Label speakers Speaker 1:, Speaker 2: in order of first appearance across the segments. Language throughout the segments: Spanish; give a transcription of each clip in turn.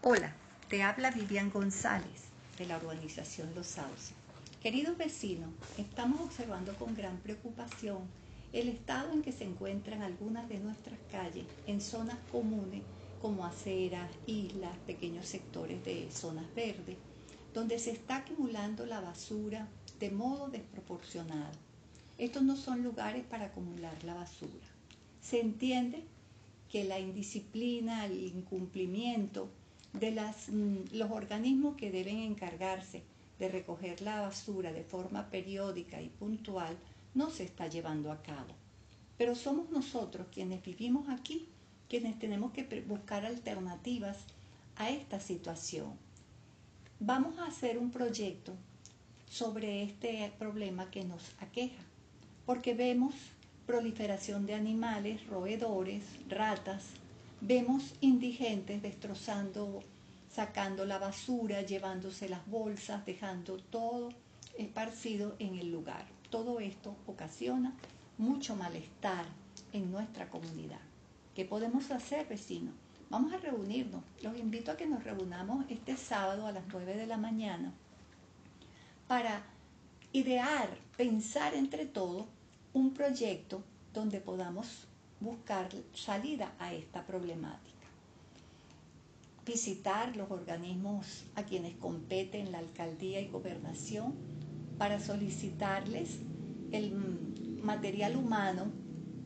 Speaker 1: Hola, te habla Vivian González de la urbanización Los Sauces. Queridos vecinos, estamos observando con gran preocupación el estado en que se encuentran algunas de nuestras calles en zonas comunes como aceras, islas, pequeños sectores de zonas verdes, donde se está acumulando la basura de modo desproporcionado. Estos no son lugares para acumular la basura. Se entiende que la indisciplina, el incumplimiento de las, mm, los organismos que deben encargarse de recoger la basura de forma periódica y puntual no se está llevando a cabo. Pero somos nosotros quienes vivimos aquí quienes tenemos que buscar alternativas a esta situación. Vamos a hacer un proyecto sobre este problema que nos aqueja, porque vemos proliferación de animales, roedores, ratas, vemos indigentes destrozando, sacando la basura, llevándose las bolsas, dejando todo esparcido en el lugar. Todo esto ocasiona mucho malestar en nuestra comunidad. ¿Qué podemos hacer, vecinos? Vamos a reunirnos. Los invito a que nos reunamos este sábado a las 9 de la mañana para idear, pensar entre todos un proyecto donde podamos buscar salida a esta problemática. Visitar los organismos a quienes competen la alcaldía y gobernación para solicitarles el material humano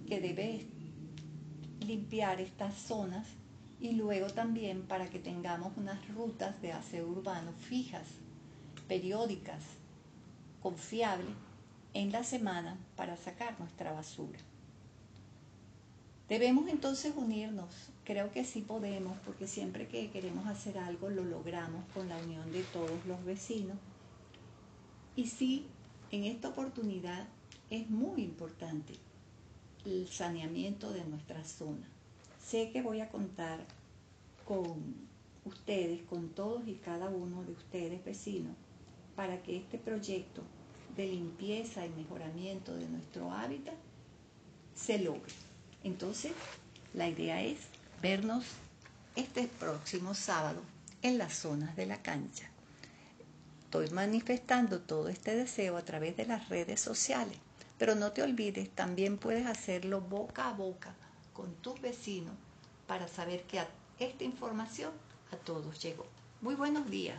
Speaker 1: que debe limpiar estas zonas y luego también para que tengamos unas rutas de aseo urbano fijas, periódicas, confiables en la semana para sacar nuestra basura. Debemos entonces unirnos. Creo que sí podemos, porque siempre que queremos hacer algo lo logramos con la unión de todos los vecinos. Y sí, en esta oportunidad es muy importante el saneamiento de nuestra zona. Sé que voy a contar con ustedes, con todos y cada uno de ustedes vecinos, para que este proyecto de limpieza y mejoramiento de nuestro hábitat se logre. Entonces, la idea es vernos este próximo sábado en las zonas de la cancha. Estoy manifestando todo este deseo a través de las redes sociales, pero no te olvides, también puedes hacerlo boca a boca con tus vecinos para saber que esta información a todos llegó. Muy buenos días.